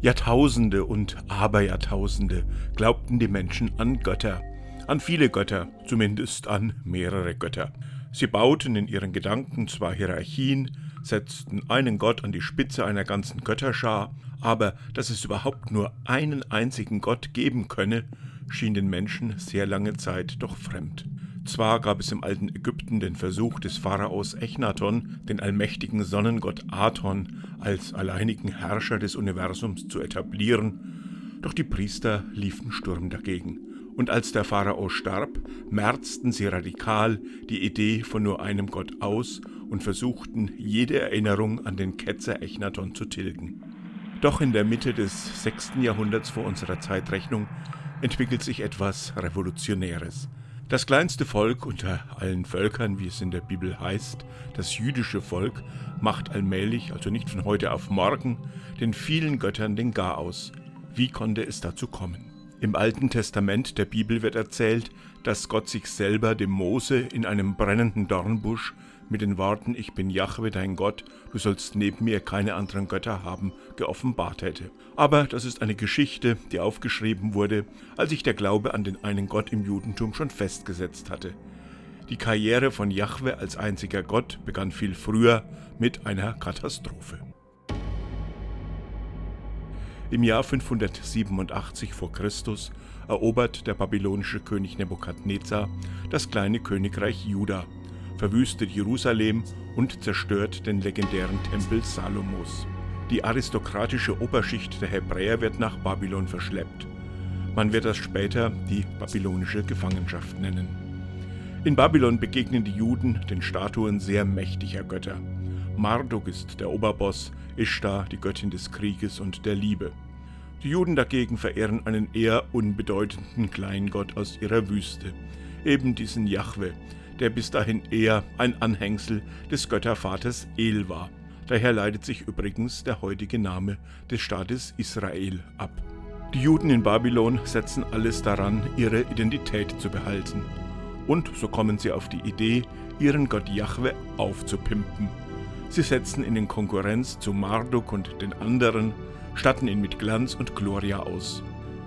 Jahrtausende und Aberjahrtausende glaubten die Menschen an Götter, an viele Götter, zumindest an mehrere Götter. Sie bauten in ihren Gedanken zwar Hierarchien, setzten einen Gott an die Spitze einer ganzen Götterschar, aber dass es überhaupt nur einen einzigen Gott geben könne, schien den Menschen sehr lange Zeit doch fremd. Zwar gab es im alten Ägypten den Versuch des Pharaos Echnaton, den allmächtigen Sonnengott Aton als alleinigen Herrscher des Universums zu etablieren, doch die Priester liefen Sturm dagegen. Und als der Pharao starb, merzten sie radikal die Idee von nur einem Gott aus und versuchten, jede Erinnerung an den Ketzer Echnaton zu tilgen. Doch in der Mitte des 6. Jahrhunderts vor unserer Zeitrechnung entwickelt sich etwas Revolutionäres. Das kleinste Volk unter allen Völkern, wie es in der Bibel heißt, das jüdische Volk, macht allmählich, also nicht von heute auf morgen, den vielen Göttern den Garaus. Wie konnte es dazu kommen? Im Alten Testament der Bibel wird erzählt, dass Gott sich selber dem Mose in einem brennenden Dornbusch mit den Worten Ich bin Jahwe dein Gott, du sollst neben mir keine anderen Götter haben, geoffenbart hätte. Aber das ist eine Geschichte, die aufgeschrieben wurde, als sich der Glaube an den einen Gott im Judentum schon festgesetzt hatte. Die Karriere von Jahwe als einziger Gott begann viel früher mit einer Katastrophe. Im Jahr 587 v. Chr. erobert der babylonische König Nebukadnezar das kleine Königreich Juda verwüstet Jerusalem und zerstört den legendären Tempel Salomos. Die aristokratische Oberschicht der Hebräer wird nach Babylon verschleppt. Man wird das später die babylonische Gefangenschaft nennen. In Babylon begegnen die Juden den Statuen sehr mächtiger Götter. Marduk ist der Oberboss, Ishtar die Göttin des Krieges und der Liebe. Die Juden dagegen verehren einen eher unbedeutenden Kleingott aus ihrer Wüste, eben diesen Jahwe, der bis dahin eher ein Anhängsel des Göttervaters El war. Daher leitet sich übrigens der heutige Name des Staates Israel ab. Die Juden in Babylon setzen alles daran, ihre Identität zu behalten. Und so kommen sie auf die Idee, ihren Gott Jahwe aufzupimpen. Sie setzen ihn in Konkurrenz zu Marduk und den anderen, statten ihn mit Glanz und Gloria aus.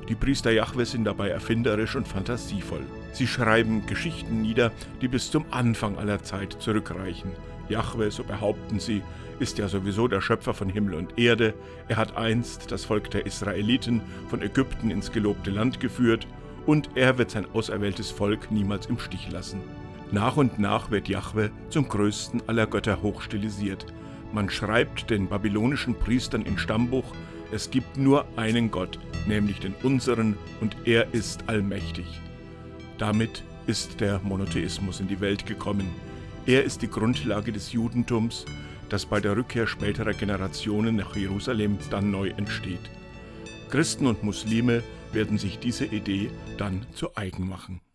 Die Priester Jahwe sind dabei erfinderisch und fantasievoll. Sie schreiben Geschichten nieder, die bis zum Anfang aller Zeit zurückreichen. Jahwe, so behaupten sie, ist ja sowieso der Schöpfer von Himmel und Erde. Er hat einst das Volk der Israeliten von Ägypten ins gelobte Land geführt und er wird sein auserwähltes Volk niemals im Stich lassen. Nach und nach wird Jahwe zum größten aller Götter hochstilisiert. Man schreibt den babylonischen Priestern in Stammbuch, es gibt nur einen Gott, nämlich den unseren, und er ist allmächtig. Damit ist der Monotheismus in die Welt gekommen. Er ist die Grundlage des Judentums, das bei der Rückkehr späterer Generationen nach Jerusalem dann neu entsteht. Christen und Muslime werden sich diese Idee dann zu eigen machen.